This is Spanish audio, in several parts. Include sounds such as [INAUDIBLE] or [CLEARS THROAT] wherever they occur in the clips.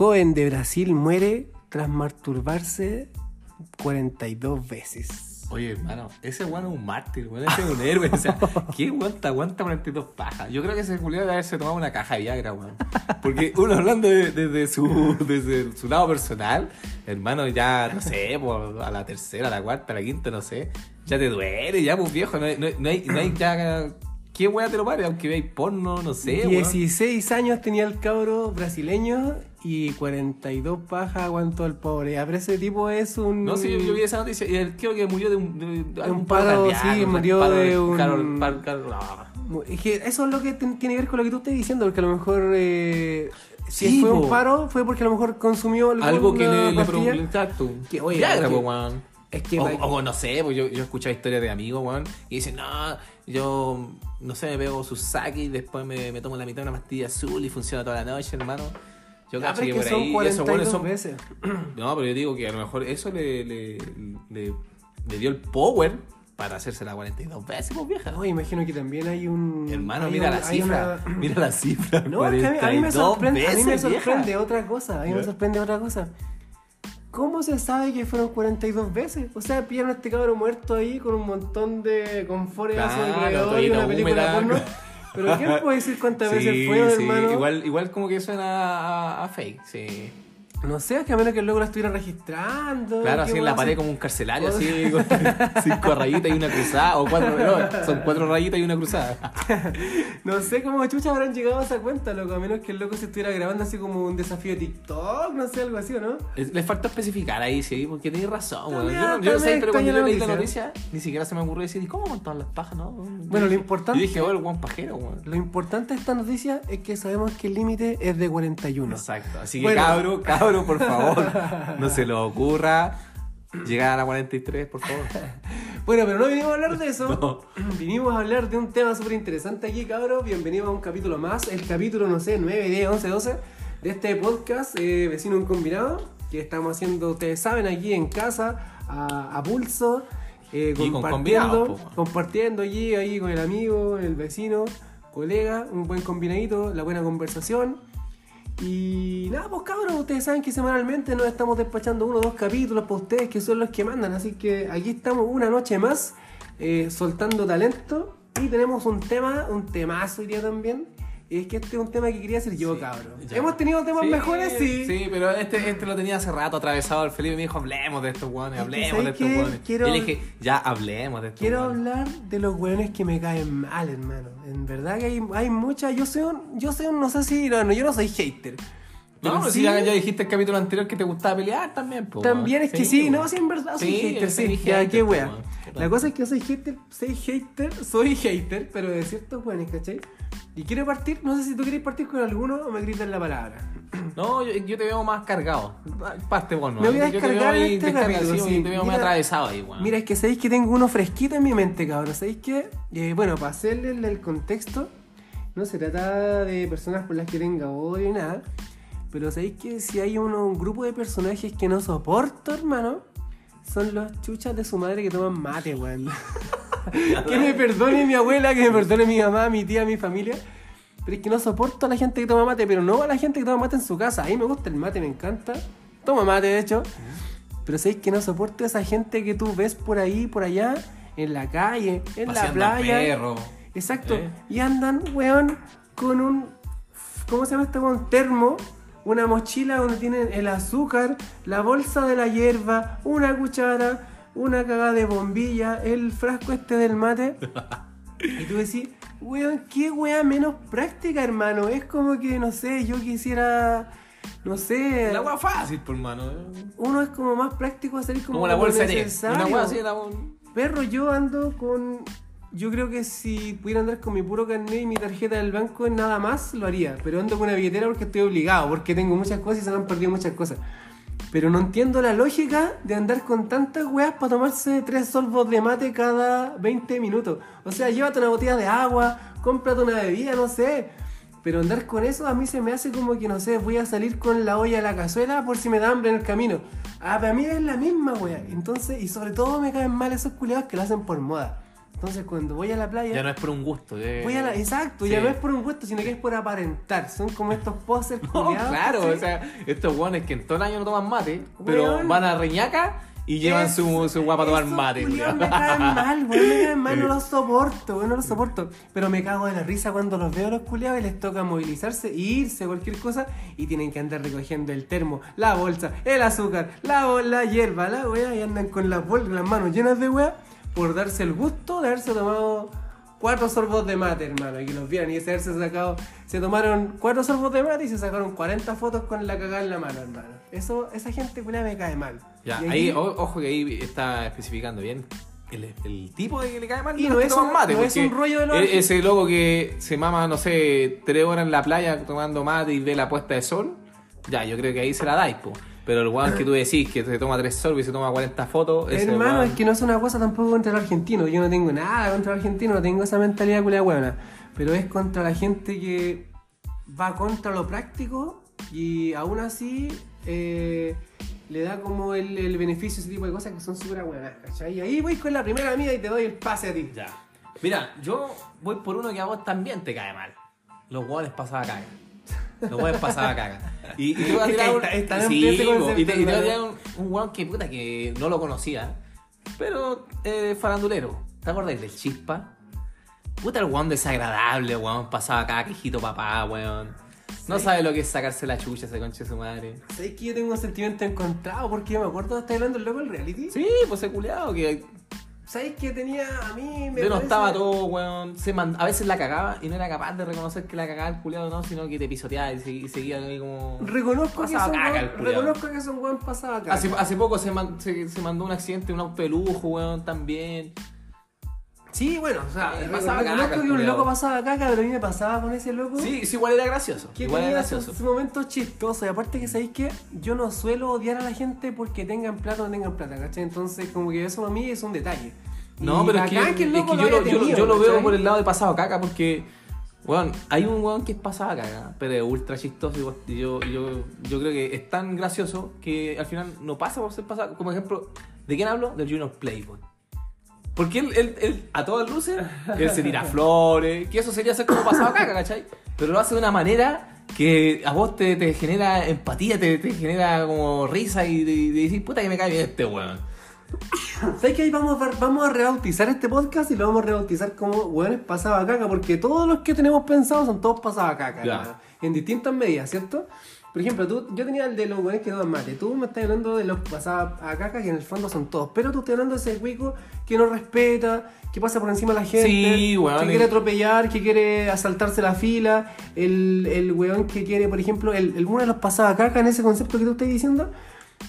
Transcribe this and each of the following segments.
joven de Brasil muere tras masturbarse 42 veces. Oye, hermano, ese weón es un mártir, weón. Ese es un héroe. O sea, [LAUGHS] ¿qué weón te aguanta 42 pajas? Yo creo que ese Julio debe haberse tomado una caja de Viagra, weón. Porque uno hablando desde de, su, desde su lado personal, hermano, ya, no sé, a la tercera, a la cuarta, a la quinta, no sé, ya te duele, ya, pues viejo, no no, no hay, no hay ya. ¿Qué weón te lo pare? Aunque veáis porno, no sé, weón. 16 años tenía el cabro brasileño y 42 pajas aguantó el pobre. A ver, ese tipo es un. No, sí, yo, yo vi esa noticia y él creo que murió de un, de, de algún paro, sí, un murió paro de un- Carol- par- car- no. Es que eso es lo que tiene que ver con lo que tú estás diciendo, porque a lo mejor. eh, si Sí, fue un paro, fue porque a lo mejor consumió Algo que le, le provocó. Que, oye, Viagra, que-. Es que. O, o no sé, pues yo, yo he escuchado historias de amigos, weón, y dicen, no, yo, no sé, me pego su saque y después me, me tomo la mitad de una pastilla azul y funciona toda la noche, hermano. Yo cacho que por son ahí esos 42 weones son... veces. [CLEARS THROAT] No, pero yo digo que a lo mejor eso le, le, le, le dio el power para hacerse la 42 veces, pues vieja. No, imagino que también hay un. Hermano, hay mira un- la cifra. una- [LAUGHS] Mira la cifra. No, es que a mí, a mí me 42 sorprende, a mí me veces, sorprende otra cosa, a mí me sorprende otra cosa. ¿Cómo se sabe que fueron 42 veces? O sea, pillaron a este cabro muerto ahí con un montón de a su Claro, alrededor y una película porno. [LAUGHS] Pero ¿quién puede decir cuántas veces Sí, fue, sí, hermano? Igual, igual como que suena a, a fake, sí. No sé, es que a menos que el loco lo estuviera registrando. Claro, ¿qué así en la pared como un carcelario, así, con [LAUGHS] cinco rayitas y una cruzada, o cuatro, no, son cuatro rayitas y una cruzada. [LAUGHS] No sé cómo chucha habrán llegado a esa cuenta, loco. A menos que el loco se estuviera grabando así como un desafío de TikTok, no sé, algo así, ¿o no? Es- Les falta especificar ahí, sí, porque tenéis razón, weón. También- Yo, no- yo no sé, pero cuando yo la leí la noticia. ni siquiera se me ocurrió decir, ¿y cómo montaban las pajas, no? Bueno, lo importante- Yo dije, oh, el guan pajero, weón. Lo importante de esta noticia es que sabemos que el límite es de 41. Exacto. Así que Bueno. cabro, por favor, no se lo ocurra llegar a la 43, por favor. Bueno, pero no vinimos a hablar de eso. No. Vinimos a hablar de un tema súper interesante aquí, cabros. Bienvenidos a un capítulo más. El capítulo, no sé, 9, 10, 11, 12 de este podcast, eh, Vecino en Combinado, que estamos haciendo, ustedes saben, aquí en casa, a, a pulso, eh, Y compartiendo, compartiendo allí, ahí con el amigo, el vecino, colega, un buen combinadito, la buena conversación. Y nada, pues cabros, ustedes saben que semanalmente nos estamos despachando uno o dos capítulos para ustedes que son los que mandan. Así que aquí estamos una noche más eh, soltando talento. Y tenemos un tema, un temazo hoy también. Y es que este es un tema que quería hacer yo, cabrón. ya. Hemos tenido temas mejores, sí. Sí, pero este, este lo tenía hace rato atravesado el Felipe y me dijo, hablemos de estos guanes, hablemos de ¿sabes estos guanes. Quiero- Y le dije, ya hablemos de estos Quiero guanes. hablar de los weones que me caen mal, hermano. En verdad que hay, hay muchas. Yo soy un, yo soy un, no sé si, no, no, yo no soy hater. No, pero si ya, ya dijiste el capítulo anterior que te gustaba pelear también, po, También es que sí, po. no, sí, en verdad soy Sí, hater, sí. soy Ya, hater, qué wea. La cosa es que yo soy hater, soy hater, [LAUGHS] soy hater, pero de ciertos weones, ¿cachai? Y quiero partir, no sé si tú quieres partir con alguno o me gritas la palabra. [CLEARS THROAT] No, yo, yo te veo más cargado. Parte bueno. Me voy a yo te veo descargar este capítulo, sí, sí. te veo Mira- atravesado ahí, weón. Mira, es que sabéis que tengo uno fresquito en mi mente, cabrón. ¿Sabéis que? Eh, bueno, para hacerle el, el contexto, no se trata de personas por las que tenga odio y nada. Pero sabéis que si hay uno, un grupo de personajes que no soporto, hermano, son los chuchas de su madre que toman mate, weón. [LAUGHS] que me perdone mi abuela, que me perdone mi mamá, mi tía, mi familia. Pero es que no soporto a la gente que toma mate, pero no a la gente que toma mate en su casa. A mí me gusta el mate, me encanta. Toma mate, de hecho. Pero sabéis que no soporto a esa gente que tú ves por ahí, por allá, en la calle, en la Paseando playa. perro. Exacto. ¿Eh? Y andan, weón, con un. ¿Cómo se llama este weón? Termo. Una mochila donde tienen el azúcar, la bolsa de la hierba, una cuchara, una cagada de bombilla, el frasco este del mate. Y tú decís, weón, qué wea menos práctica, hermano. Es como que, no sé, yo quisiera. No sé. El agua fácil, por mano. Uno es como más práctico hacer como, Como la bolsa de. Una así, la Perro, yo ando con. Yo creo que si pudiera andar con mi puro carnet y mi tarjeta del banco nada más, lo haría. Pero ando con una billetera porque estoy obligado, porque tengo muchas cosas y se me han perdido muchas cosas. Pero no entiendo la lógica de andar con tantas weas para tomarse tres sorbos de mate cada 20 minutos. O sea, llévate una botella de agua, cómprate una bebida, no sé. Pero andar con eso a mí se me hace como que, no sé, voy a salir con la olla a la cazuela por si me da hambre en el camino. Ah, para mí es la misma wea. Entonces, y sobre todo me caen mal esos culiados que lo hacen por moda. Entonces cuando voy a la playa... Ya no es por un gusto. eh. Voy a la, exacto, Sí. ya no es por un gusto, sino que es por aparentar. Son como estos poses [LAUGHS] No, culiados, claro, o sea, estos guanes que en todo el año no toman mate, pero van a Reñaca y llevan Es- su, su guapa a tomar mate. culiados me caen mal, weón, me caen mal, no [LAUGHS] los soporto, no los soporto. Pero me cago de la risa cuando los veo los culiados y les toca movilizarse e irse, cualquier cosa, y tienen que andar recogiendo el termo, la bolsa, el azúcar, la, la hierba, la weá, y andan con las, las manos llenas de weá por darse el gusto de haberse tomado cuatro sorbos de mate, hermano, y que los vieran y ese haberse sacado, se tomaron cuatro sorbos de mate y se sacaron 40 fotos con la cagada en la mano, hermano. Eso, esa gente culiada me cae mal. Ya, ahí, ojo que ahí está especificando bien el, el tipo de que le cae mal. Y no es un- mate, no es un rollo de los e-. Ese loco que se mama, no sé, tres horas en la playa tomando mate y ve la puesta de sol, ya, yo creo que ahí se la dais, po. Pero el weón que tú decís que se toma tres sorbos y se toma 40 fotos, ese Hermano, weón- es que no es una cosa tampoco contra el argentino. Yo no tengo nada contra el argentino, no tengo esa mentalidad culia buena. Pero es contra la gente que va contra lo práctico y aún así eh, le da como el, el beneficio a ese tipo de cosas que son súper buenas, ¿cachai? Y ahí voy con la primera amiga y te doy el pase a ti. Ya. Mira, yo voy por uno que a vos también te cae mal. Los hueones pasaba caga. Los hueones pasaba caga. Y, y te voy a tirar un, y te, voy a tirar un, un hueón que puta que no lo conocía. Pero eh, farandulero. ¿Te acordáis del chispa? Puta el hueón desagradable, hueón pasaba caga, quejito papá, hueón. No Sí. sabe lo que es sacarse la chucha ese conche de su madre. ¿Sabes que yo tengo un sentimiento encontrado? Porque yo me acuerdo de estar hablando el loco del reality. Sí, pues ese culeado que ¿Sabes que tenía a mí? Me denostaba parece- todo, weón. Se man- a veces la cagaba y no era capaz de reconocer que la cagaba el culiado no, sino que te pisoteaba y, segui- y seguía ahí como. Reconozco que, son caca weón- reconozco que son weón pasaba acá. Hace, hace poco se, man- se, se mandó un accidente, un auto de lujo, weón, también. Sí, bueno, o sea, Eh, pasaba caca, que un loco pasaba caca, pero a mí me pasaba con ese loco. Sí, sí, igual era gracioso. Que igual era gracioso. sus momentos chistosos. Y aparte que sabéis que yo no suelo odiar a la gente porque tengan plata o no tengan plata, ¿cachai? Entonces, como que eso a mí es un detalle. No, Y pero es que, es que el loco yo, lo, yo tenido, yo lo veo por el lado de pasado caca porque, weón, hay un weón que es pasado caca, pero es ultra chistoso y yo, yo, yo creo que es tan gracioso que al final no pasa por ser pasado. Como ejemplo, ¿de quién hablo? Del Junior Playboy. Porque él, él, él, a todas luces, él se tira flores, que eso sería ser como pasado caca, ¿cachai? Pero lo hace de una manera que a vos te, te genera empatía, te, te genera como risa y, de- y de decir, puta que me cae bien este weón. ¿Sabes que ahí vamos a, vamos a rebautizar este podcast y lo vamos a rebautizar como weones pasaba caca? Porque todos los que tenemos pensados son todos pasaba caca, hermano. En distintas medidas, ¿cierto? Por ejemplo, tú, yo tenía el de los weones que toman mate. Tú me estás hablando de los pasaba a caca, que en el fondo son todos. Pero tú estás hablando de ese cuico que no respeta, que pasa por encima de la gente, Sí, weón, que quiere atropellar, que quiere asaltarse la fila. El, el weón que quiere, por ejemplo, el, el uno de los pasaba caca en ese concepto que tú estás diciendo.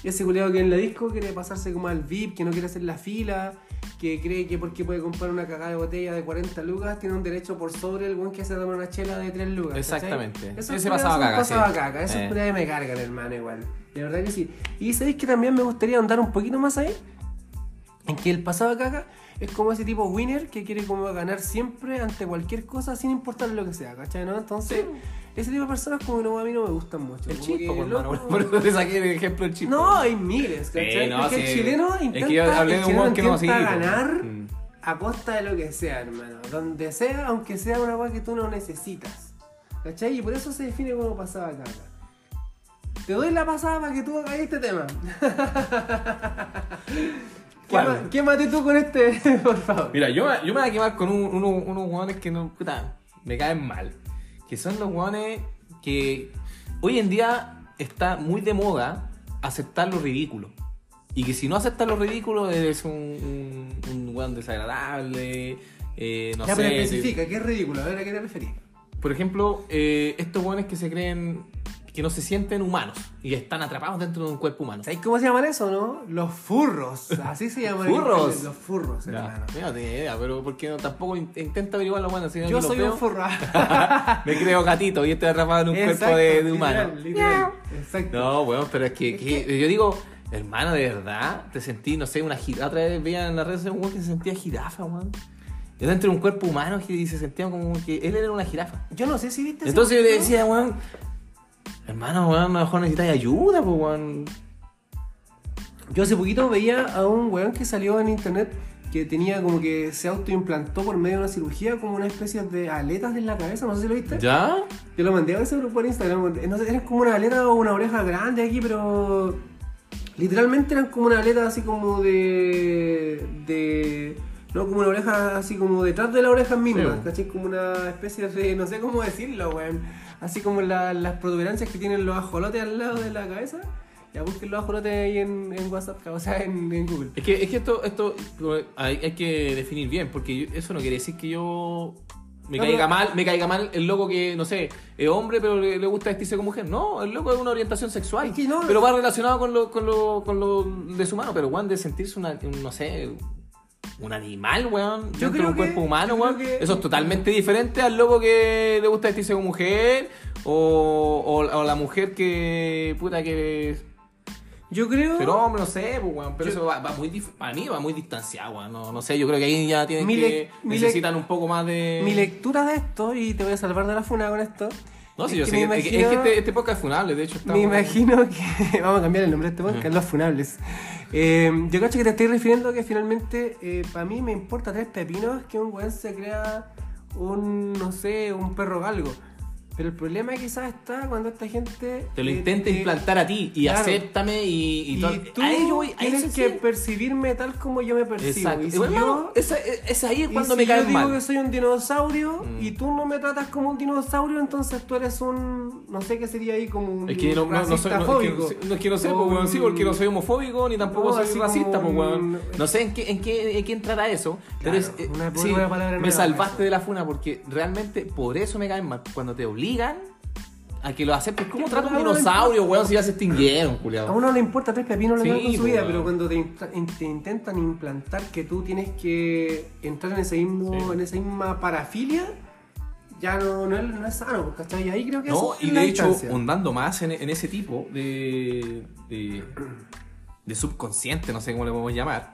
Ese culiado que en la disco quiere pasarse como al VIP, que no quiere hacer la fila, que cree que porque puede comprar una cagada de botella de 40 lucas, tiene un derecho por sobre el buen que se toma una chela de 3 lucas. Exactamente. Esos Ese pasaba caca, pasaba sí. caca. Esos Eh. me cargan, hermano, igual. De verdad que sí. Y sabéis que también me gustaría andar un poquito más ahí. En que el pasado caca es como ese tipo winner que quiere como ganar siempre ante cualquier cosa sin importar lo que sea, ¿cachai? ¿no? Entonces, ese tipo de personas como que no, a mí no me gustan mucho. El que, por loco, [LAUGHS] Por eso te saqué el ejemplo del no, hay miles, ¿cachai? No, sí. el chileno Es que intenta, yo hablé el de un chileno weón que no intenta sigue, po. ganar Mm. a costa de lo que sea, hermano. Donde sea, aunque sea una cosa que tú no necesitas. ¿Cachai? Y por eso se define como pasaba caca. Te doy la pasada para que tú hagas este tema. [LAUGHS] Quéma- Quémate tú con este, [LAUGHS] por favor. Mira, yo, yo me voy a quemar con un- uno- unos hueones que no, puta, me caen mal. Que son los hueones que hoy en día está muy de moda aceptar lo ridículo. Y que si no aceptas lo ridículo eres un, un, un hueón desagradable, eh, no ya, sé. pero te- especifica, ¿qué es ridículo? A ver, ¿a qué te referís? Por ejemplo, eh, estos hueones que se creen que no se sienten humanos y están atrapados dentro de un cuerpo humano. ¿Sabéis cómo se llaman eso, no? Los furros. Así se llaman. ¿Furros? Los furros, Ya, hermano. yo no tenía idea, pero porque no, tampoco in- intenta averiguar lo bueno. Yo soy un furro. [LAUGHS] Me creo gatito y estoy atrapado en un Exacto, cuerpo de, humano. literal. Exacto. No, weón, pero es que, Es que- yo digo, hermano, de verdad, te sentí, no sé, una jirafa. Otra vez veía en las redes un que se sentía jirafa, weón. Yo dentro de un cuerpo humano y se sentía como que él era una jirafa. Yo no sé si viste Entonces yo le decía, weón, hermano, weón, a lo mejor necesitas ayuda, pues, weón. Yo hace poquito veía a un weón que salió en internet que tenía como que se autoimplantó por medio de una cirugía como una especie de aletas en la cabeza, no sé si lo viste. ¿Ya? Yo lo mandé a ese grupo por Instagram. No sé, eran como una aleta o una oreja grande aquí, pero. Literalmente eran como una aleta así como de. de. No, como una oreja así como detrás de la oreja misma, Sí. ¿cachai? Como una especie de. no sé cómo decirlo, weón. Así como la- las protuberancias que tienen los ajolotes al lado de la cabeza. Ya busquen los ajolotes ahí en, en WhatsApp, o sea, en, en Google. Es que, es que esto, esto hay, hay que definir bien, porque yo- eso no quiere decir que yo me No, caiga pero- mal, me caiga mal el loco que, no sé, es hombre pero le, le gusta vestirse como mujer. No, el loco es una orientación sexual. Es que no- pero va relacionado con lo, con lo, con lo deshumano. Pero weón, de sentirse una, un, no sé, un animal, weón, Yo creo un cuerpo humano, weón. que- Eso es totalmente diferente al loco que le gusta vestirse como mujer. O, o, o la mujer que, puta, que Yo creo. pero hombre, no sé, pues, weón, pero Yo- eso va, va muy, dif- para mí va muy distanciado, weón. No, no sé, yo creo que ahí ya tienen Mi que, mi necesitan un poco más de... Mi lectura de esto, y te voy a salvar de la funa con esto. No, sí, es yo que sé, imagino- es que este, este podcast es funable, de hecho. Está Me imagino que. [LAUGHS] Vamos a cambiar el nombre de este podcast, Los Funables. Eh, yo cacho que te estoy refiriendo que finalmente, para mí me importa tres pepinos que un weón se crea un, no sé, un perro galgo. Pero el problema quizás está cuando esta gente. Te lo eh, intenta te- implantar a ti y Claro. acéptame y, y, Y, tú a ello voy, tienes que sí. percibirme tal como yo me percibo. Exacto. Y Y si bueno, yo, esa- es ahí y cuando si me yo caes digo mal. que soy un dinosaurio Mm. y tú no me tratas como un dinosaurio, entonces tú eres un. No sé qué sería ahí como un. Es que no, no, no soy, no, es que, no es que no sé, pues, weón, sí, porque no soy homofóbico ni tampoco soy racista, pues, weón. No sé en qué, en qué, en qué entrará eso, pero es, Claro, eh, una- sí, una palabra me salvaste de la funa porque realmente por eso me caen mal. Cuando te a que lo aceptes, ¿cómo trata un a dinosaurio, weón, si ya se extinguieron, A culiado? uno no le importa tres pepinos lo que Sí, con su vida, pero cuando te, intentan implantar que tú tienes que entrar en ese mismo, Sí. en esa misma parafilia, ya no, no, es, no es sano, ahí creo que No, es y de hecho, hundando más en, en ese tipo de, de, de subconsciente, no sé cómo le podemos llamar.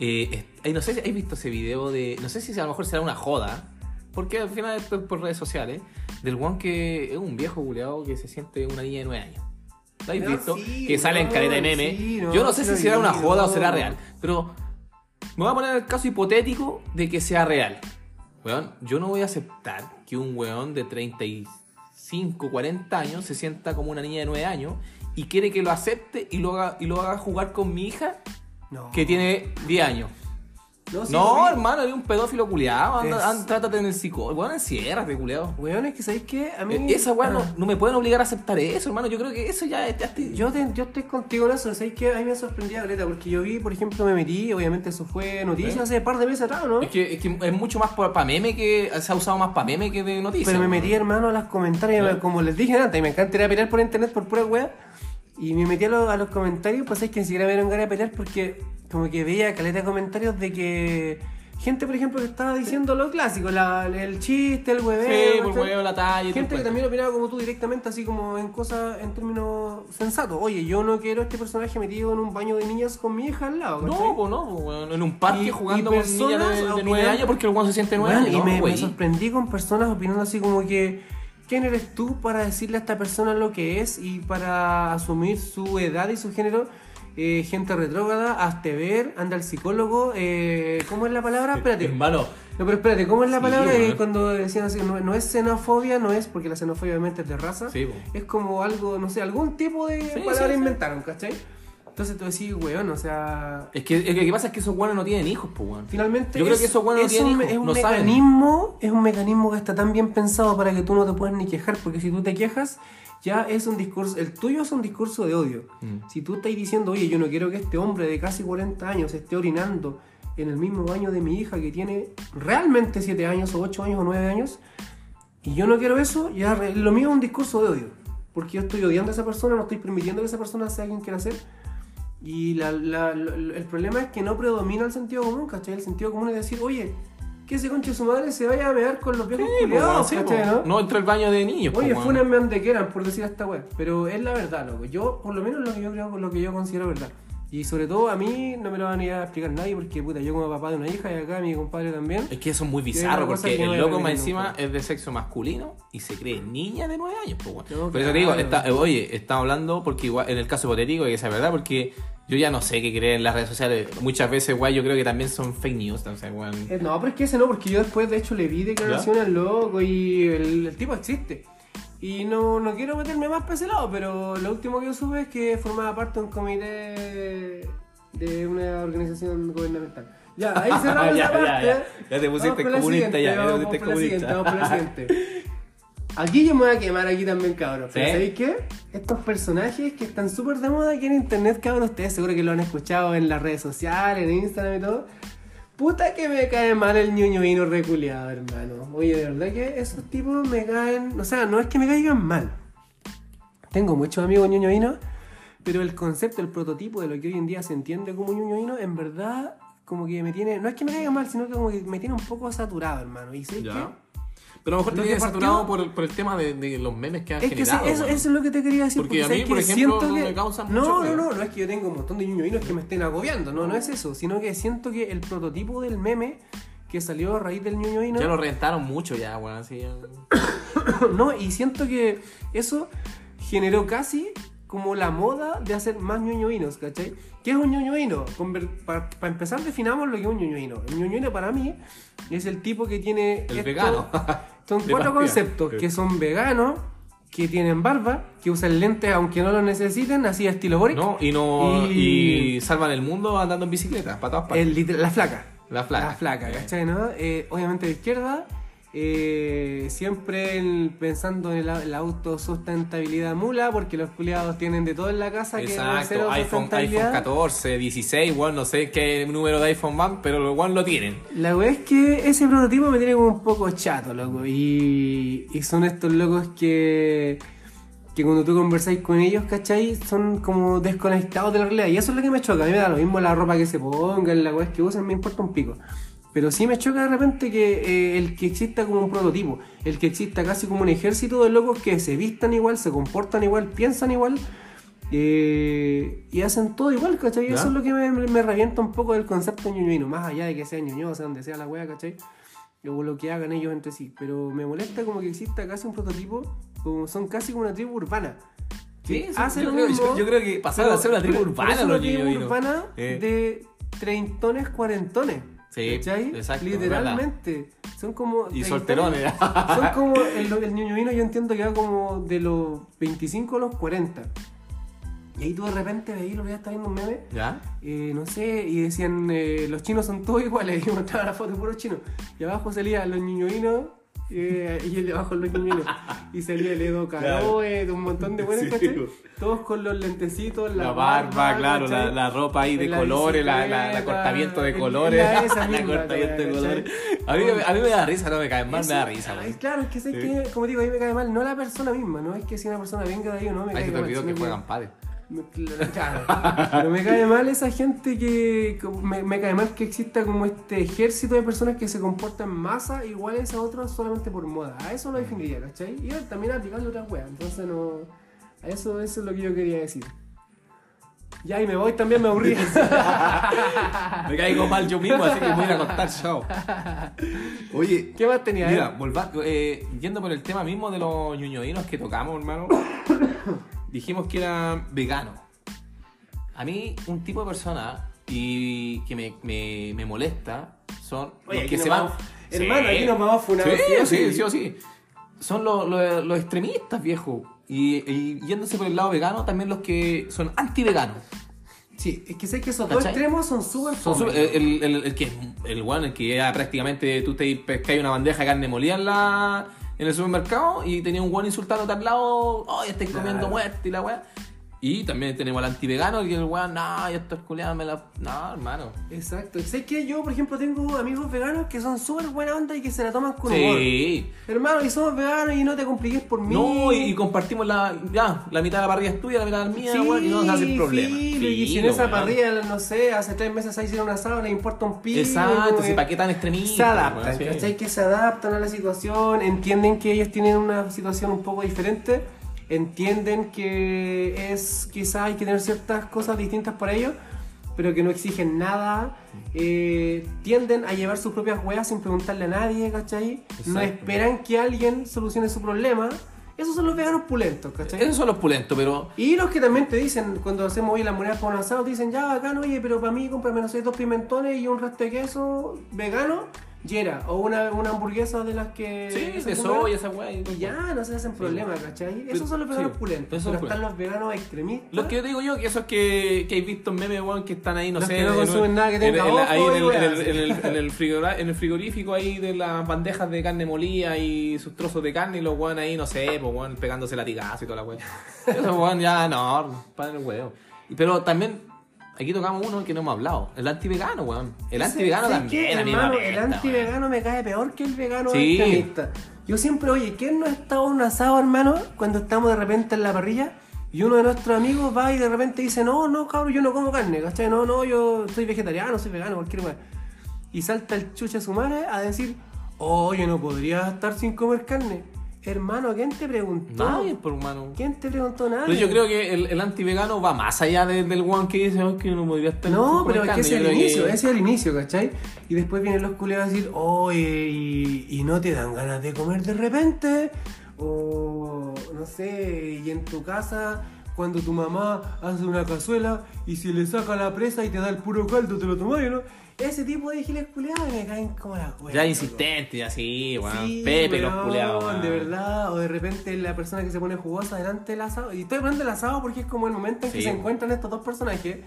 eh, no sé si habéis visto ese video de. No sé si a lo mejor será una joda, porque al final esto es por redes sociales. Del one que es un viejo culeado que se siente una niña de 9 años. ¿Lo habéis No, visto? sí, que sale en weón, careta de meme. sí, no, Yo no sé si será una joda o no. será real, pero me voy a poner el caso hipotético de que sea real. Weón, yo no voy a aceptar que un weón de 35, 40 años se sienta como una niña de 9 años y quiere que lo acepte y lo haga, y lo haga jugar con mi hija No. que tiene 10 años. No, sí no, hermano, eres un pedófilo culiado. Anda, Es- trátate en el psicólogo. Weón, enciérrate, culiado. Weón, es que ¿sabéis qué? A mí... Eh, Esa weón no, Ah. no me pueden obligar a aceptar eso, hermano. Yo creo que eso ya, ya estoy- Yo, te- yo estoy contigo en eso, ¿sabéis qué? A mí me sorprendía, Greta, porque yo vi, por ejemplo, me metí, obviamente eso fue noticia ¿Eh? hace un par de meses atrás, ¿no? Es que, es que es mucho más para meme que se ha usado más para meme que de noticias. Pero me weón. metí, hermano, a los comentarios, ¿Eh? como les dije antes, y me encanta ir a pelear por internet por pura wea. Y me metí a, los- a los comentarios, pues es que ni siquiera me dieron ganas de pelear porque como que veía caleta de comentarios de que gente, por ejemplo, que estaba diciendo lo clásico, la- el chiste, el hueveo. Sí, por huevo, la talla y todo el Gente que también opinaba como tú directamente, así como en cosas, en términos sensatos. Oye, yo no quiero este personaje metido en un baño de niñas con mi hija al lado. ¿cachai? No, pues no, en un parque Y- jugando y con niñas de, de opinando- 9 años porque el se siente 9 Weón, años. y no, me, me sorprendí con personas opinando así como que, ¿quién eres tú para decirle a esta persona lo que es y para asumir su edad y su género? Eh, gente retrógrada, hazte ver, anda al psicólogo, eh, ¿cómo es la palabra? Espérate. Hermano, No, pero espérate, ¿cómo es la Sí, palabra? Eh, cuando decían así, no, no es xenofobia, no es, porque la xenofobia obviamente es de raza, Sí, es como algo, no sé, algún tipo de Sí, palabra inventaron, ¿cachai? Entonces tú decís, weón, o sea, es que, es que lo que pasa es que esos weones no tienen hijos, pues, weón. Finalmente, Yo creo que esos weones no tienen un, hijos, es un no saben. mecanismo, es un mecanismo que está tan bien pensado para que tú no te puedas ni quejar, porque si tú te quejas, ya es un discurso, el tuyo es un discurso de odio. Mm. Si tú estás diciendo, oye, yo no quiero que este hombre de casi 40 años esté orinando en el mismo baño de mi hija que tiene realmente 7 años o 8 años o 9 años, y yo no quiero eso, ya lo mío es un discurso de odio. Porque yo estoy odiando a esa persona, no estoy permitiendo que esa persona sea quien quiera ser. Y la- la- la- el problema es que no predomina el sentido común, ¿cachai? El sentido común es decir, oye, que ese conche su madre se vaya a mear con los viejos Sí, culiados, sí, ¿cachai, no? No entra el baño de niños, Oye, fúnenme donde quieran por decir esta web. Pero es la verdad, loco. Yo, por lo menos lo que yo creo, lo que yo considero verdad. Y sobre todo a mí no me lo van a ir a explicar nadie porque puta, yo como papá de una hija y acá mi compadre también. Es que eso es muy es bizarro una porque el loco más encima es de sexo masculino y se cree niña de 9 años, pues, weón. No, Por eso te digo, está- oye, estamos hablando porque igual, en el caso hipotético, que sea verdad, porque Yo ya no sé qué creer en las redes sociales. Muchas veces, weón, yo creo que también son fake news. O sea. Eh, No, pero es que ese no, porque yo después de hecho le vi declaraciones al loco y el, el tipo existe. Y no, no quiero meterme más para ese lado, pero lo último que yo supe es que formaba parte de un comité de una organización gubernamental. Ya, ahí cerramos [LAUGHS] Ya, esa ya, parte. ya. Ya te pusiste comunista, ya, ya te vamos pusiste con la comunista. siguiente, vamos con la siguiente. [LAUGHS] Aquí yo me voy a quemar aquí también, cabros. ¿Sí? ¿sabéis qué? Estos personajes que están súper de moda aquí en internet, cabros, ustedes seguro que lo han escuchado en las redes sociales, en Instagram y todo. Puta que me cae mal el ñoñoino reculeado, hermano. Oye, de verdad que esos tipos me caen... O sea, no es que me caigan mal. Tengo muchos amigos ñoñoinos, pero el concepto, el prototipo de lo que hoy en día se entiende como ñoñoino, en verdad, como que me tiene... No es que me caiga mal, sino que como que me tiene un poco saturado, hermano. ¿Y sé Ya. qué? Pero a lo mejor te saturado por el, por el tema de, de los memes que han Es que eso, generado. eso, es lo que te quería decir. Porque a ¿sabes mí, por ejemplo, no que- me causan no, mucho no, ruido. no, no es que yo tenga un montón de ñoñoinos que me estén agobiando, no, no es eso, sino que siento que el prototipo del meme que salió a raíz del ñoñoino, Ya lo reventaron mucho ya, weón. Así ya. [COUGHS] no, y siento que eso generó casi como la moda de hacer más ñoñoinos, ¿cachai? ¿Qué es un ñoñoino? Para empezar definamos lo que es un ñoñoino. El ñoñoino para mí es el tipo que tiene... El esto- vegano. [LAUGHS] Son cuatro conceptos, que son veganos, que tienen barba, que usan lentes aunque no lo necesiten, así estilo Boric. No, y no. Y- Y... salvan el mundo andando en bicicleta, para todas partes. El la flaca. La flaca. La flaca, ¿cachai? ¿no? Eh, obviamente de izquierda, eh, siempre pensando en la, la autosustentabilidad mula, porque los culiados tienen de todo en la casa que no Exacto, iPhone, iPhone sustentabilidad. 14, 16, weón, no sé qué número de iPhone van, pero los weón lo tienen. La wea es que ese prototipo me tiene como un poco chato, loco. Y, y son estos locos que, que cuando tú conversáis con ellos, ¿cachai? Son como desconectados de la realidad. Y eso es lo que me choca. A mí me da lo mismo la ropa que se pongan, la wea que usen, me importa un pico. Pero sí me choca de repente que eh, el que exista como un prototipo, el que exista casi como un ejército de locos que se vistan igual, se comportan igual, piensan igual. eh, y hacen todo igual, ¿cachai? ¿Ya? Eso es lo que me, me- revienta un poco del concepto ñoñoino, más allá de que sea ñoño, sea donde sea la wea, ¿cachai? O lo que hagan ellos entre sí. Pero me molesta como que exista casi un prototipo, como son casi como una tribu urbana. Sí, hace yo, lo creo, mismo, yo, yo creo que pasaron a ser una tribu urbana una tribu urbana Eh. de treintones, cuarentones. Sí, ¿cachai? exacto, Literalmente. Son como. Y solterones. Son como. El, el ñoñoino yo entiendo que va como de los 25 a los 40. Y ahí tú de repente veis lo que está viendo un meme. ¿Ya? eh, no sé, y decían eh, los chinos son todos iguales, [LAUGHS] y mostraban la foto de puros chinos. Y abajo salían los ñoñoinos eh, y el de abajo los. Y salía el Edo Caroe, un montón de buenos, Sí. Todos con los lentecitos, la, La barba, claro, la, la ropa ahí de la colores, la, la, cortamiento de colores. la [LAUGHS] de colores. A mí, a mí me da risa, no me caen mal, me da risa. Ay, claro, es que sé Sí. que, como digo, a mí me cae mal, no la persona misma, no es que si una persona venga de ahí o no me cae se te mal. olvidó sino que juegan padre. Me- Claro, pero me cae mal esa gente que. Me, me cae mal que exista como este ejército de personas que se comportan en masa iguales a otros solamente por moda. A eso lo definiría, ¿cachai? Y también aplicarle otras weas. Entonces no. A eso, eso es lo que yo quería decir. Ya, y me voy también, me aburrí. [LAUGHS] Me caigo mal yo mismo, así que me voy a ir a acostar, chao. Oye, ¿Qué más tenía? Mira, eh? volva- eh, yendo por el tema mismo de los ñoñoínos que tocamos, hermano, dijimos que era vegano. A mí, un tipo de persona y que me, me, me molesta son Oye, los que se van. hermano, aquí nos vamos a funar, Sí, sí sí, sí. sí sí. Son los, los, los extremistas, viejo. Y, y yéndose por el lado vegano, también los que son anti-veganos. Sí, es que sé que esos dos extremos son súper el, el, el que el one, el que ya prácticamente tú te pescáis una bandeja de carne molida en, la, en el supermercado y tenía un one insultándote al lado, ¡ay, estáis comiendo muerte y la weá! Y también tenemos al antivegano, que el weón, no, yo estoy culiado, me la. No, hermano. Exacto. Sé que yo, por ejemplo, tengo amigos veganos que son súper buena onda y que se la toman con humor. Sí. Hermano, y somos veganos y no te compliques por mí. No, y, y compartimos la. Ya, la mitad de la parrilla es tuya, la mitad es mía, weón, y no nos hace problema. y si en esa weón. parrilla, no sé, hace tres meses ahí hicieron un asado, les importa un pico. Exacto, si para qué tan extremista. Se adaptan, weón, sí. ¿cachai? Que se adaptan a la situación, entienden que ellos tienen una situación un poco diferente, entienden que es quizá hay que tener ciertas cosas distintas para ellos, pero que no exigen nada, eh, tienden a llevar sus propias weas sin preguntarle a nadie, ¿cachai? No Exacto. esperan que alguien solucione su problema Esos son los veganos pulentos, ¿cachai? Esos son los pulentos, pero. Y los que también te dicen, cuando hacemos hoy las monedas un asado, te dicen, ya bacán, oye, pero para mí cómprame, no sé, dos pimentones y un resto de queso vegano, yera. O una, una hamburguesa de las que... Sí, de soya, esa weá. Y ya, no se hacen problema, ¿cachai? Esos son los veganos Sí, pulentos. Pero están los veganos extremistas. Lo que digo yo, que esos que, que he visto en memes, weón, que están ahí, no Los sé. que no en- consumen nada que en- tenga en- ahí en el, weá. frigorífico ahí de las bandejas de carne molida y sus trozos de carne y los weón ahí, no sé, pues weón, pegándose latigazo y toda la weón. [LAUGHS] Esos weón ya, no, para el huevo. Pero también, aquí tocamos uno que no hemos hablado, el antivegano, weón. El antivegano ¿sabes también, qué, a mí me hermano? apesta, El weón. antivegano me cae peor que el vegano Sí. extremista. Yo siempre, oye, ¿quién no ha estado en un asado, hermano, cuando estamos de repente en la parrilla y uno de nuestros amigos va y de repente dice, no, no, cabrón, yo no como carne, ¿cachai? No, no, yo soy vegetariano, soy vegano, cualquier cosa. Y salta el chuche su madre a decir, oye, no podría estar sin comer carne. Hermano, ¿quién te preguntó? Nadie, por humano. ¿Quién te preguntó nada? Pero yo creo que el, el antivegano va más allá de- del one que dice "Oh, que no podría estar No, pero es que carne". ese es el que- inicio, ese es el inicio, ¿cachai? Y después vienen los culeros a decir, y, y no te dan ganas de comer de repente, o no sé, y en tu casa, cuando tu mamá hace una cazuela y si le saca la presa y te da el puro caldo, te lo tomas, ¿no? Ese tipo de giles culeados me caen como la cueva. Ya insistente, así, weón. Sí, Pepe, los culeados. weón. De verdad, o de repente la persona que se pone jugosa delante del asado. Y estoy hablando del asado porque es como el momento en que Sí. se encuentran estos dos personajes.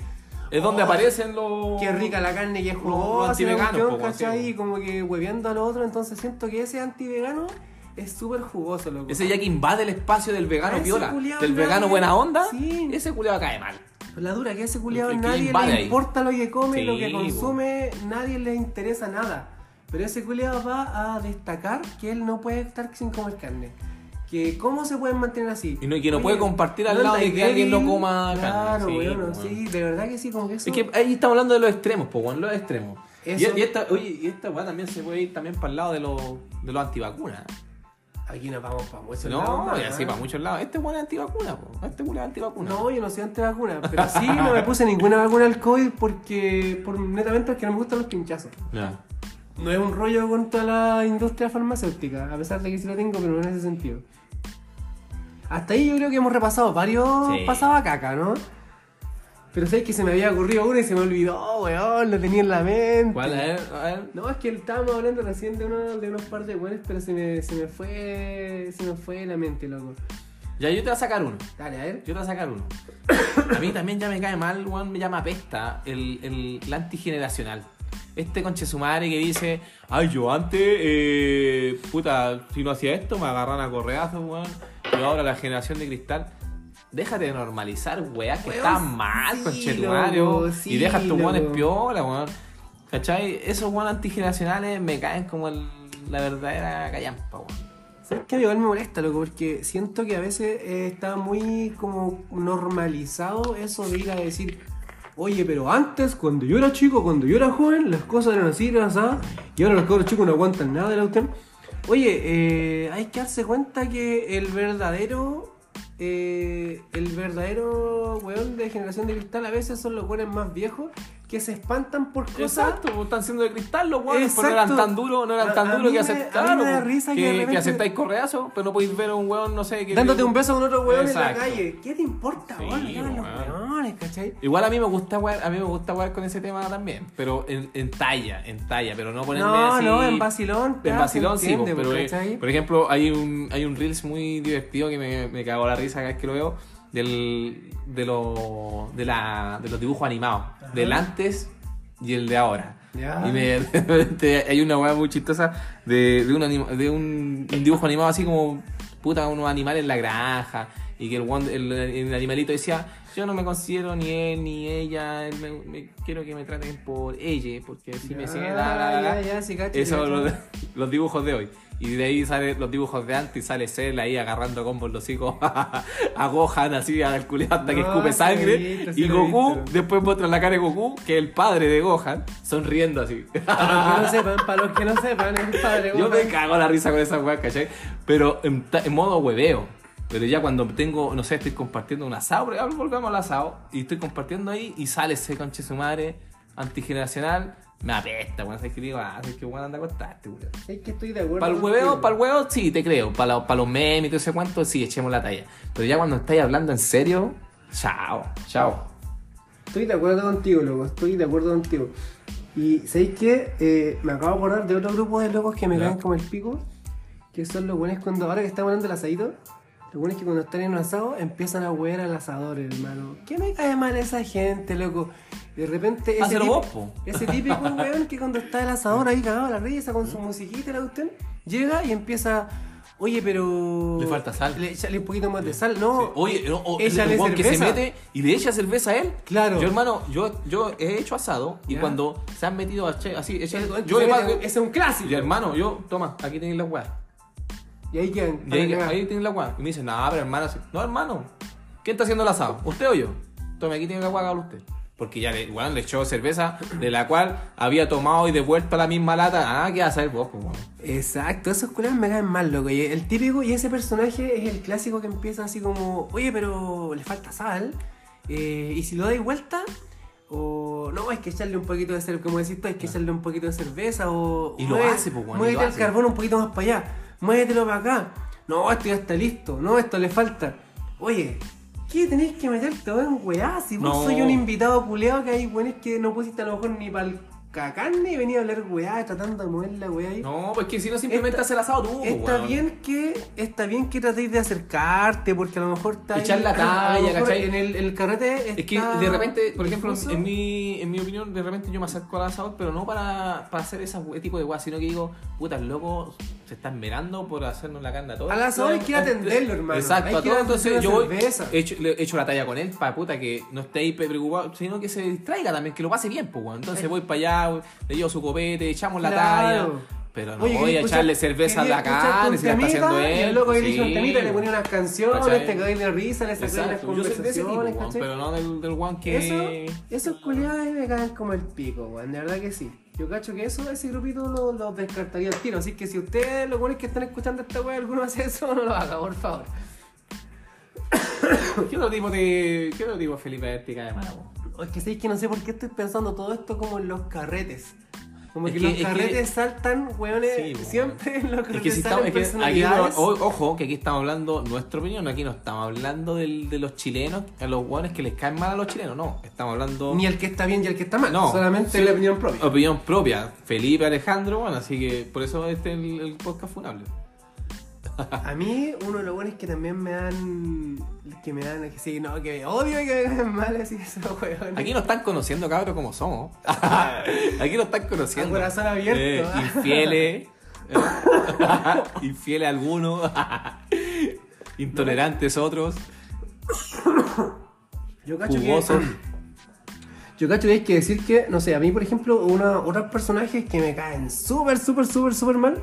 Es donde Oh, aparecen los. Qué rica la carne, que Los- jugosa, los antiveganos, po, ¿cachai? como que hueveando a lo otro, entonces siento que ese antivegano es súper jugoso, loco. Ese ya que invade el espacio del vegano piola, del vegano buena onda, Sí. ese culiado cae mal. La dura que ese culiado nadie le ahí. importa lo que come, Sí, lo que po. consume, nadie le interesa nada. Pero ese culiado va a destacar que él no puede estar sin comer carne. Que cómo se pueden mantener así. Y no- y que no Oye, puede compartir al lado de que alguien no débil. coma carne. Claro, Sí, weón, weón. sí, de verdad que sí, como que eso. Es que ahí estamos hablando de los extremos, weón, los extremos. Y esta, oye, y esta weá también se puede ir también para el lado de los, de los antivacunas. Aquí nos vamos para muchos lados No, y así ¿eh? para muchos lados. Este weón es antivacuna, po. Este weón es antivacuna. No, yo no soy antivacuna, pero sí no me puse ninguna vacuna al COVID porque, por, netamente porque no me gustan los pinchazos. No es un rollo contra la industria farmacéutica, a pesar de que sí lo tengo, pero no en ese sentido. Hasta ahí yo creo que hemos repasado varios Sí. pasaba caca, ¿no? Pero sabes que se me había ocurrido uno y se me olvidó, weón, lo tenía en la mente. No, es que estábamos hablando recién de, uno, de unos par de weones, pero se me, se me fue. Se me fue la mente, loco. Ya, yo te voy a sacar uno. Dale, a ver. Yo te voy a sacar uno. [COUGHS] A mí también ya me cae mal, weón, me llama pesta el, el, el antigeneracional. Este conche su madre que dice, ay, yo antes, eh, puta, si no hacía esto, me agarran a correazos, weón. Y ahora la generación de cristal. Déjate de normalizar, weá, que Weón, están mal, sí, conche tu loco, madre, weón. sí, Y deja tus weones loco. piola, weón. ¿Cachai? Esos weón antigeneracionales me caen como el- la verdadera callampa, weón. ¿Sabes qué? A mí igual me molesta, loco, porque siento que a veces eh, está muy como normalizado eso de ir a decir, oye, pero antes, cuando yo era chico, cuando yo era joven, las cosas eran así, eran y ahora los cabros chicos no aguantan nada de la UTEM. Oye, eh, hay que darse cuenta que el verdadero, eh, el verdadero weón de generación de cristal a veces son los weones más viejos que se espantan por cosas Exacto, pues, están siendo de cristal los guanes, pero no eran tan duros, no eran A- tan a duros que a aceptaron. pues, que aceptáis correazo, pero no podéis ver a un weón, no sé, que. dándote un beso con otro weón en la calle. ¿Qué te importa, Sí, weón? Los weón. Igual a mí me gusta wear, a mí me gusta wear con ese tema también, pero en, en talla, en talla, pero no ponerme No, así. no, en vacilón. En vacilón sí, entiende, pero eh, por ejemplo hay un hay un reels muy divertido que me, me cago la risa cada vez que lo veo del de los de la de los dibujos animados, del antes y el de ahora. Ya. Y me, [LAUGHS] hay una weá muy chistosa de, de, un, anima- de un, un dibujo animado así como puta unos animales en la granja y que el, one- el, el animalito decía yo no me considero ni él ni ella me- me- quiero que me traten por ella porque si me Ya, sigue la, la, la, ya, ya, sí, cacho, eso los, los dibujos de hoy y de ahí salen los dibujos de antes y sale Cell ahí agarrando combos los hijos [LAUGHS] a Gohan así al culiao hasta que No, escupe lo he sangre visto, y Goku después muestra la cara de Goku que es el padre de Gohan sonriendo así Para los que no [LAUGHS] sepan, para los que no sepan, es padre. yo weón. me cago la risa con esa weá, ¿cachai? Pero en, en modo hueveo. Pero ya cuando tengo, no sé, estoy compartiendo un asado, volvemos al asado, y estoy compartiendo ahí y sale ese conche su madre antigeneracional Me apesta, weón. ¿Sabes qué digo? Ah, ¿sabes qué weón anda a acostarte, weón? Es que estoy de acuerdo. Para el hueveo, para el hueveo, sí, te creo. Para, para los memes y todo ese cuento, sí, echemos la talla. Pero ya cuando estáis hablando en serio, chao, chao. Estoy de acuerdo contigo, loco. Estoy de acuerdo contigo. Y ¿sabéis qué? Eh, me acabo de acordar de otro grupo de locos que me caen como el pico. Que son los buenos cuando, ahora que estamos hablando del asadito, los buenos que cuando están en un asado empiezan a huear al asador, hermano. ¿Qué me cae mal esa gente, loco? De repente ese, tip- vos, po. ese típico [LAUGHS] weón que cuando está el asador ahí cagado a la risa con su musiquita la cuestión, llega y empieza, oye, pero... Le falta sal. Le echale un poquito más de sal, ¿no? Oye, no, o el, échale weón que se cerveza. mete y le echa cerveza a él. Claro. Yo, hermano, yo, yo he hecho asado y cuando se han metido a che- así, yo le ese- pago. ese es un clásico. Y hermano, yo, toma, aquí tenéis la weá. Y ahí quedan. Y ahí, ahí tenéis la weá. Y me dicen, no, pero hermano, así- no, hermano. ¿Quién está haciendo el asado? ¿Usted o yo? Tome, aquí tiene la weá, hágalo usted. Porque ya le, weón, le echó cerveza de la cual había tomado y devuelto la misma lata. Ah, ¿qué vas a hacer vos, weón? Exacto, esos culeros me caen mal, loco. Y el típico, y ese personaje es el clásico que empieza así como, oye, pero le falta sal. eh, y si lo dais vuelta, o no, es que echarle un poquito de cerveza, como decís tú, hay que echarle un poquito de cerveza, o. Y lo hace, pues, y Muévete el carbón un poquito más para allá, muévetelo para acá. No, esto ya está listo, no, esto le falta. Oye. ¿Qué tenés que meterte en weá? Si vos No. soy un invitado culeado que hay weones que no pusiste a lo mejor ni para el carne y venía a hablar weá, tratando de mover la weá ahí. No, pues que si no simplemente Está- hace el asado tú, Está weón. bien que está bien que tratéis de acercarte porque a lo mejor está Echar la talla, ¿cachai? en el, el carrete Es que está de repente, por ejemplo, en mi, en mi opinión, de repente yo me acerco al asador, pero no para, para hacer ese tipo de weas, sino que digo, puta, loco se está mirando por hacernos la carne a todos. Al asador hay que a atenderlo, hermano. Exacto, a a todos. Entonces yo voy, cerveza. echo, le echo la talla con él para puta que no esté ahí preocupado, sino que se distraiga también, que lo pase bien, pues. Entonces voy para allá, le llevo su copete, echamos la Claro. talla. Pero no Oye, voy a echarle cerveza a la carne si la está haciendo Y él. el loco ahí sí. hizo un temita, le ponía unas canciones, te caí de risa, le yo soy de ese tipo, conversaciones, pero no del, del one que... Eso, esos culiados ahí me caen como el pico, weón, de verdad que sí. Yo cacho que eso, ese grupito lo, lo descartaría al tiro, así que si ustedes, los buenos que están escuchando esta weá, alguno hace eso, no lo haga, por favor. [COUGHS] ¿Qué otro tipo de. ¿Qué otro tipo de Felipe Verde cae mal, weón? O Es que sabéis que no sé por qué estoy pensando todo esto como en los carretes. Como Es que, que- los que- carretes saltan, weones, Sí, weón. siempre los Es que si salen estamos, es que aquí, ojo, que aquí estamos hablando nuestra opinión, aquí no estamos hablando del- de los chilenos, a los guanes que les caen mal a los chilenos, no, estamos hablando Ni el que está bien ni el que está mal, No, solamente sí. la opinión propia. opinión propia, Felipe Alejandro, bueno, así que por eso este es el, el podcast funable. [LAUGHS] A mí, uno de los buenos que también me dan. que me dan. que sí, no, que me odio que me caen mal así esos weones. Aquí nos están conociendo, cabros, como somos. [LAUGHS] aquí nos están conociendo. A corazón abierto. Eh, infieles. [LAUGHS] infieles algunos. Intolerantes otros. Yo cacho que. Yo cacho que hay que decir que, no sé, a mí, por ejemplo, una, otros personajes que me caen súper, súper, súper, súper mal.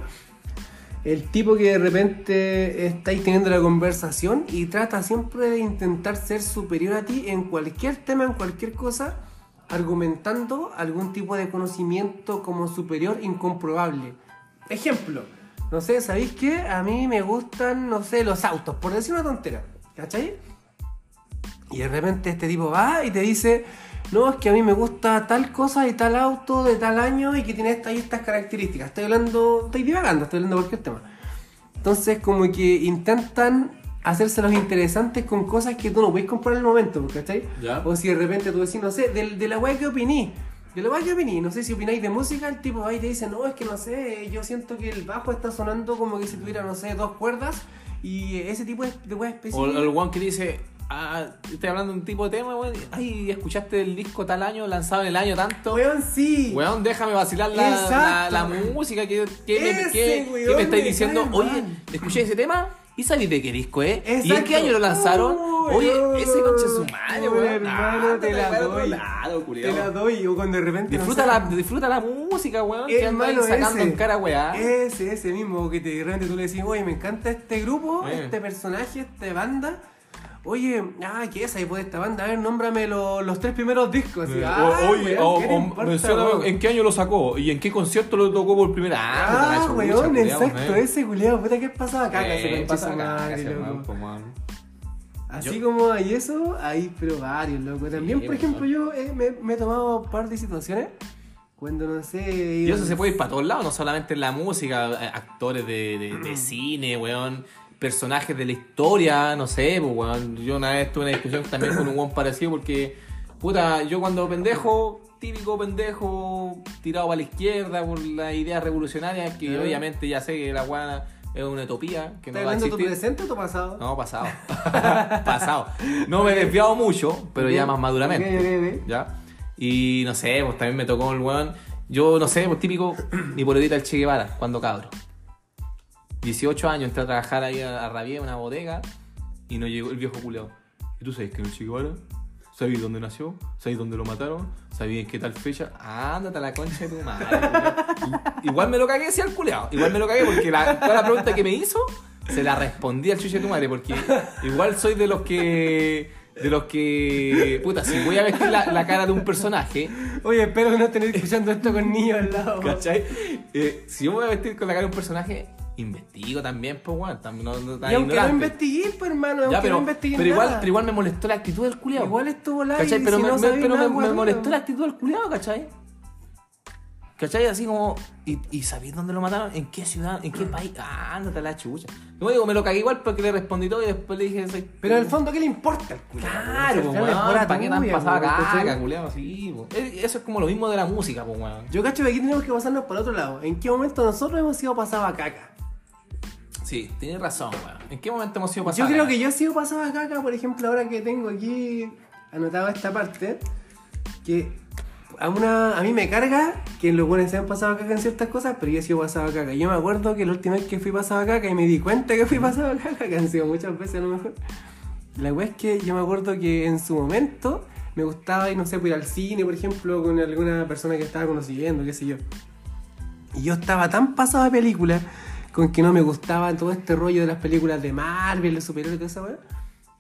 El tipo que de repente estáis teniendo la conversación y trata siempre de intentar ser superior a ti en cualquier tema, en cualquier cosa, argumentando algún tipo de conocimiento como superior incomprobable. Ejemplo, no sé, ¿sabéis qué? A mí me gustan, no sé, los autos, por decir una tontera, ¿cachai? Y de repente este tipo va y te dice, no, es que a mí me gusta tal cosa y tal auto de tal año y que tiene estas y estas características. Estoy hablando, estoy divagando, estoy hablando de cualquier tema. Entonces como que intentan hacerse los interesantes con cosas que tú no puedes comprar en el momento, ¿cachai? Ya. O si de repente tú decís, no sé, de, de la weá que opiní. De la weá que opiní, no sé si opináis de música, el tipo y te dice, no, es que no sé, yo siento que el bajo está sonando como que si tuviera, no sé, dos cuerdas y ese tipo de, de weá O específica. el one que dice, ah, estoy hablando de un tipo de tema, weón. Ay, escuchaste el disco tal año, lanzado en el año tanto. Weón, sí. Weón, déjame vacilar la, la, música que, que me, que- weón que me estáis diciendo. Oye, mal. escuché ese tema y de qué disco es. ¿Y en qué año lo lanzaron? Uy, Oye, no. ese conche su madre, weón. hermano, Ah, te la doy. lado, Te la doy, o cuando de repente. Disfruta, no la, disfruta la música, weón. Que anda ahí Hermano, sacando ese. en cara, weá. Ese, ese mismo, que te, de repente tú le decís, oye, me encanta este grupo, Eh. este personaje, esta banda. Oye, ah, ¿qué es ahí pues esta banda? A ver, nómbrame lo- los tres primeros discos. Así, ah, oye, weón, o, ¿qué o importa, menciona weón? en qué año lo sacó y en qué concierto lo tocó por primera Ah, puta, Ah, chucha, weón, exacto, ese culiado, puta, ¿qué pasaba? Se Eh, pasa. Así Yo- como hay eso, hay pero varios, loco. También, Sí, por ejemplo, weón. yo eh, me, me he tomado un par de situaciones Cuando no sé. Y eso se puede ir para todos lados, no solamente en la música, eh, actores de, de- de cine, weón, personajes de la historia, no sé, pues. Yo una vez tuve una discusión también con un weón [COUGHS] parecido porque, puta, yo cuando pendejo, típico pendejo, tirado para la izquierda por las ideas revolucionarias, que obviamente ya sé que la weá es una utopía, que no ¿Estás va a tu presente o tu pasado? No, pasado. [LAUGHS] [LAUGHS] pasado. No me he desviado mucho, pero ya más maduramente. ¿Ya? Y no sé, pues también me tocó el weón. Yo no sé, pues típico, mi polerita el Che Guevara, cuando cabro. 18 años entré a trabajar ahí a, a Rabier, una bodega, y no llegó el viejo culeado. ¿Y tú sabes que no Guevara? ¿Sabéis dónde nació? ¿Sabéis dónde lo mataron? ¿Sabéis qué tal fecha? Ándate a la concha de tu madre. [LAUGHS] Igual me lo cagué, sí, al culeado. Igual me lo cagué porque la, toda la pregunta que me hizo se la respondí al chuche de tu madre. Porque igual soy de los que. De los que. Puta, si voy a vestir la, la cara de un personaje, Oye, espero que no estés escuchando esto con niños al lado. ¿cachai? Eh, si yo voy a vestir con la cara de un personaje, investigo también, pues, weón. También no, no, Y aunque no investigué, pues hermano, Ya, pero, no investigué pero, igual, nada. pero igual me molestó la actitud del culiado. Igual estuvo la ¿Cachai? Pero, si me, no me- pero me, nada, me weón. molestó la actitud del culiado, ¿cachai? ¿Cachai? Así como, ¿y, y sabéis dónde lo mataron? ¿En qué ciudad? ¿En qué país? Ah, ándate a la chucha. Digo, me lo cagué igual porque le respondí todo y después le dije, soy... Pero en el fondo, ¿qué le importa al culiao? Claro, pues, weón, ¿para qué tan pasada pues, caca, culiado? Sí, po. Eh, Eso es como lo mismo de la música, pues, weón. Yo cacho que aquí tenemos que pasarnos por otro lado. ¿En qué momento nosotros hemos sido pasados a caca? Sí, tienes razón, weón. ¿En qué momento hemos sido Yo pasados? creo que yo he sido pasado a caca, por ejemplo, ahora que tengo aquí anotado esta parte, que a, una, a mí me carga que los buenos se han pasado a caca en ciertas cosas, pero yo he sido pasado a caca. Yo me acuerdo que la última vez que fui pasado a caca y me di cuenta que fui pasado a caca, que han sido muchas veces a lo mejor. La wea es que yo me acuerdo que en su momento me gustaba ir, no sé, pues, ir al cine, por ejemplo, con alguna persona que estaba conociendo, qué sé yo. Y yo estaba tan pasado de película con que no me gustaba todo este rollo de las películas de Marvel, de superhéroes toda esa weá.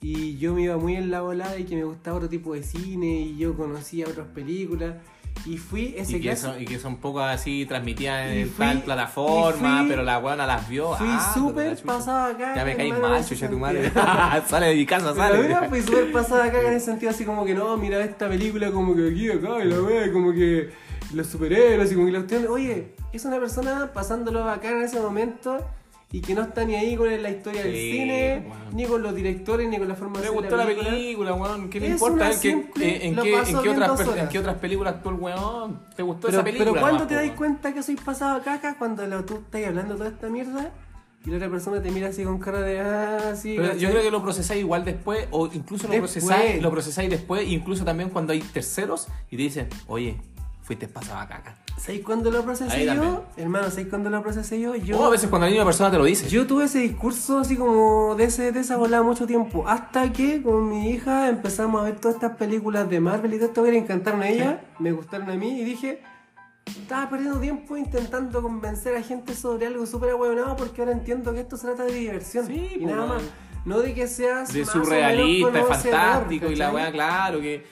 Y yo me iba muy en la volada y que me gustaba otro tipo de cine y yo conocía otras películas. Y fui ese Y que, clase- son, y que son poco así transmitidas en fui- tal plataforma, fui- pero la weona las vio. Fui ah, súper pasada acá. Ya me caí mal, chucha tu madre. [LAUGHS] sale de mi casa, sale. verdad fui súper pasada acá en ese sentido, así como que no, mira esta película como que aquí, acá, y la wea, como que los superhéroes y como que la cuestión. Oye, es una persona pasándolo acá en ese momento y que no está ni ahí con la historia del cine, bueno. ni con los directores, ni con la forma de Me hacer gustó la película, weón. ¿Qué le importa simple- eh, en, qué, en, qué otras, en qué películas actuó el weón? ¿Te gustó Pero, esa película? pero ¿cuándo te das cuenta que soy pasado a caca? Cuando lo- tú estás hablando toda esta mierda y la otra persona te mira así con cara de ah, sí. Pero yo creo que lo procesáis igual después, o incluso lo procesáis, lo procesáis después, incluso también cuando hay terceros y te dicen, oye, fuiste pasado a caca. ¿Sabes cuándo lo procesé Ahí yo? también. Hermano, ¿sabes cuándo lo procesé yo? Yo, O a veces cuando la misma persona te lo dice. yo tuve ese discurso así como de, ese, de esa volada mucho tiempo. Hasta que con mi hija empezamos a ver todas estas películas de Marvel y todo esto que le encantaron a ella, me gustaron a mí y dije. Estaba perdiendo tiempo intentando convencer a gente sobre algo súper ahueonado porque ahora entiendo que esto se trata de diversión. Sí, y pues, nada más. No de que seas de más o menos surrealista, es conocedor, fantástico y la ¿cachai? weá, claro, que.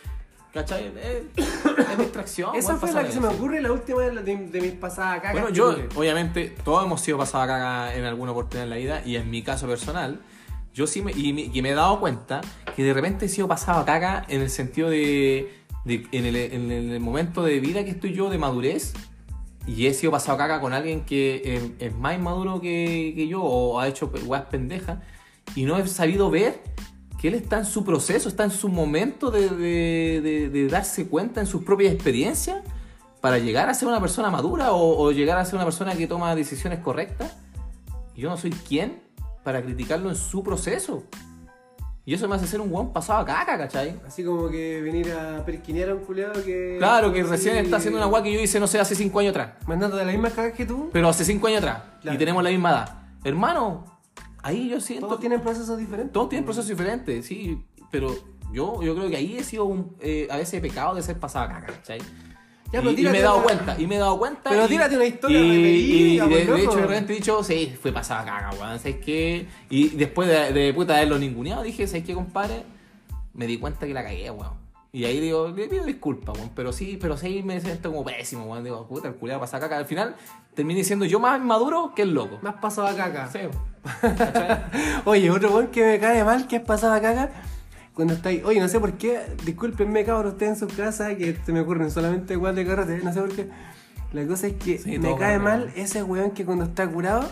¿Cachai? Es, es distracción. Esa fue la que se me ocurre la última de, de, de mis pasadas acá. Bueno, yo, obviamente, todos hemos sido pasados a caga en alguna oportunidad en la vida y en mi caso personal, yo sí me, y me, y me he dado cuenta que de repente he sido pasado a caga en el sentido de, de- en, el, en el momento de vida que estoy yo de madurez y he sido pasado a caga con alguien que es, es más inmaduro que, que yo o ha hecho weas pendejas y no he sabido ver que él está en su proceso, está en su momento de, de- de- de darse cuenta en sus propias experiencias para llegar a ser una persona madura o, o llegar a ser una persona que toma decisiones correctas. Yo no soy quien para criticarlo en su proceso. Y eso me hace ser un buen pasado a caca, ¿cachai? Así como que venir a perquinear a un culeado que. Claro, que recién está haciendo una guay que yo hice, no sé, hace cinco años atrás. Mandando de la misma caga que tú. Pero hace cinco años atrás. Claro. Y tenemos la misma edad. Hermano, ahí yo siento... Todos tienen procesos diferentes. Todos tienen procesos diferentes, sí, pero yo, yo creo que ahí he sido un, eh, a veces he pecado de ser pasado a caca, ¿cachai? Ya, y, y me he dado una- cuenta, y me he dado cuenta. Pero y- tírate una historia y, reverídica, y de, de hecho, de repente he dicho, sí, fue pasado a caca, weón, ¿sabes qué? Y después de, de puta haberlo ninguneado, dije, ¿sabes qué, compadre? Me di cuenta que la cagué, weón. Y ahí digo, le pido disculpas, weón, pero sí, pero sí me siento como pésimo, weón. Digo, puta, el culiado pasa caca. Al final terminé siendo yo más maduro que el loco. Más pasado a caca. Sí. [LAUGHS] Oye, otro weón que me cae mal que es pasado a caca. Cuando estáis, oye, no sé por qué, discúlpenme cabrón, ustedes en su casa, que se me ocurren solamente igual de carrete, no sé por qué. La cosa es que Sí, me cae mal, mal weón. ese weón que cuando está curado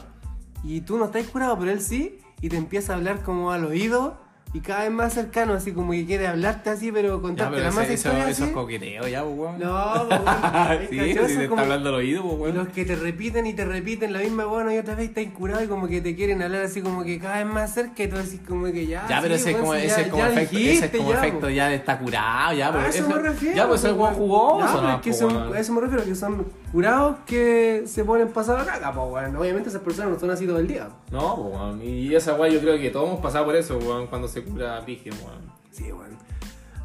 y tú no estás curado, pero él sí, y te empieza a hablar como al oído y cada vez más cercano, así como que quiere hablarte así, pero contarte la más ese- eso, historia eso así. es coqueteo ya, pues, weón. No, pues, weón, [LAUGHS] sí. Eso si es te está hablando al oído, pues, weón. los que te repiten y te repiten la misma weón y otra vez estás curado y como que te quieren hablar así como que cada vez más cerca y tú decís como que ya. Ya, pero sí, ese es weón, como, ese ya- es como ya efecto, ese dijiste, es como ya, efecto ya de está curado, ya, A pero eso me refiero. Ya, pues pues, weón jugoso, ¿no? es que pues, son- a eso me refiero, que son curados que se ponen pasados a caca, pues, weón. Obviamente esas personas no son así todo el día. No, pues, weón. Y esa weón yo creo que todos hemos pasado por eso, weón, cuando se cura pigio, weón. Sí, weón.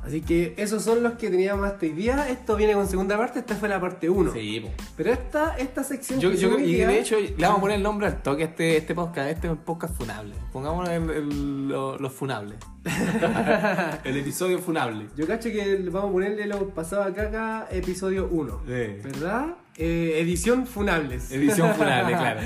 Así que esos son los que teníamos hasta hoy día. Esto viene con segunda parte, esta fue la parte 1. Sí, pues. Pero esta, esta sección Yo, que yo, y día- de hecho, le vamos a poner el nombre al toque a este, este podcast. Este es un podcast funable. Pongámosle el- lo- los funables. [LAUGHS] el episodio funable. Yo cacho que vamos a ponerle lo pasado a caca episodio 1. Sí. ¿Verdad? Eh, edición Funables. Edición funable, [LAUGHS] claro.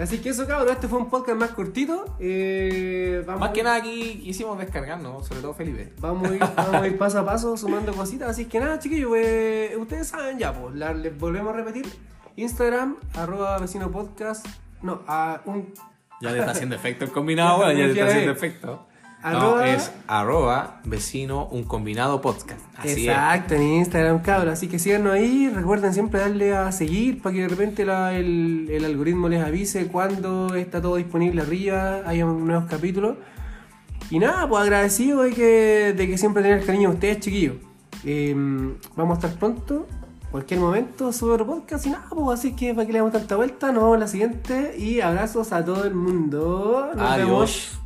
Así que eso, cabrón, este fue un podcast más cortito. Eh, vamos, Más que nada aquí quisimos descargarnos, sobre todo Felipe. Vamos a, ir, [LAUGHS] vamos a ir paso a paso sumando cositas. Así que nada, chiquillos, eh, ustedes saben ya, pues, la- les volvemos a repetir. Instagram, arroba vecino podcast. No, a un Ya le está haciendo efecto el combinado, [LAUGHS] ya le está haciendo efecto. No, Arroba- es arroba vecino un combinado podcast. Así Exacto, en Instagram, cabrón. Así que síganos ahí. Recuerden siempre darle a seguir para que de repente la- el, el algoritmo les avise cuando está todo disponible arriba, haya nuevos capítulos. Y nada, pues agradecido de que, de que siempre tengan el cariño de ustedes, chiquillos. Eh, vamos a estar pronto, cualquier momento, sube otro podcast y nada, pues así que para que le damos tanta vuelta, nos vemos en la siguiente y abrazos a todo el mundo. Nos Adiós. vemos.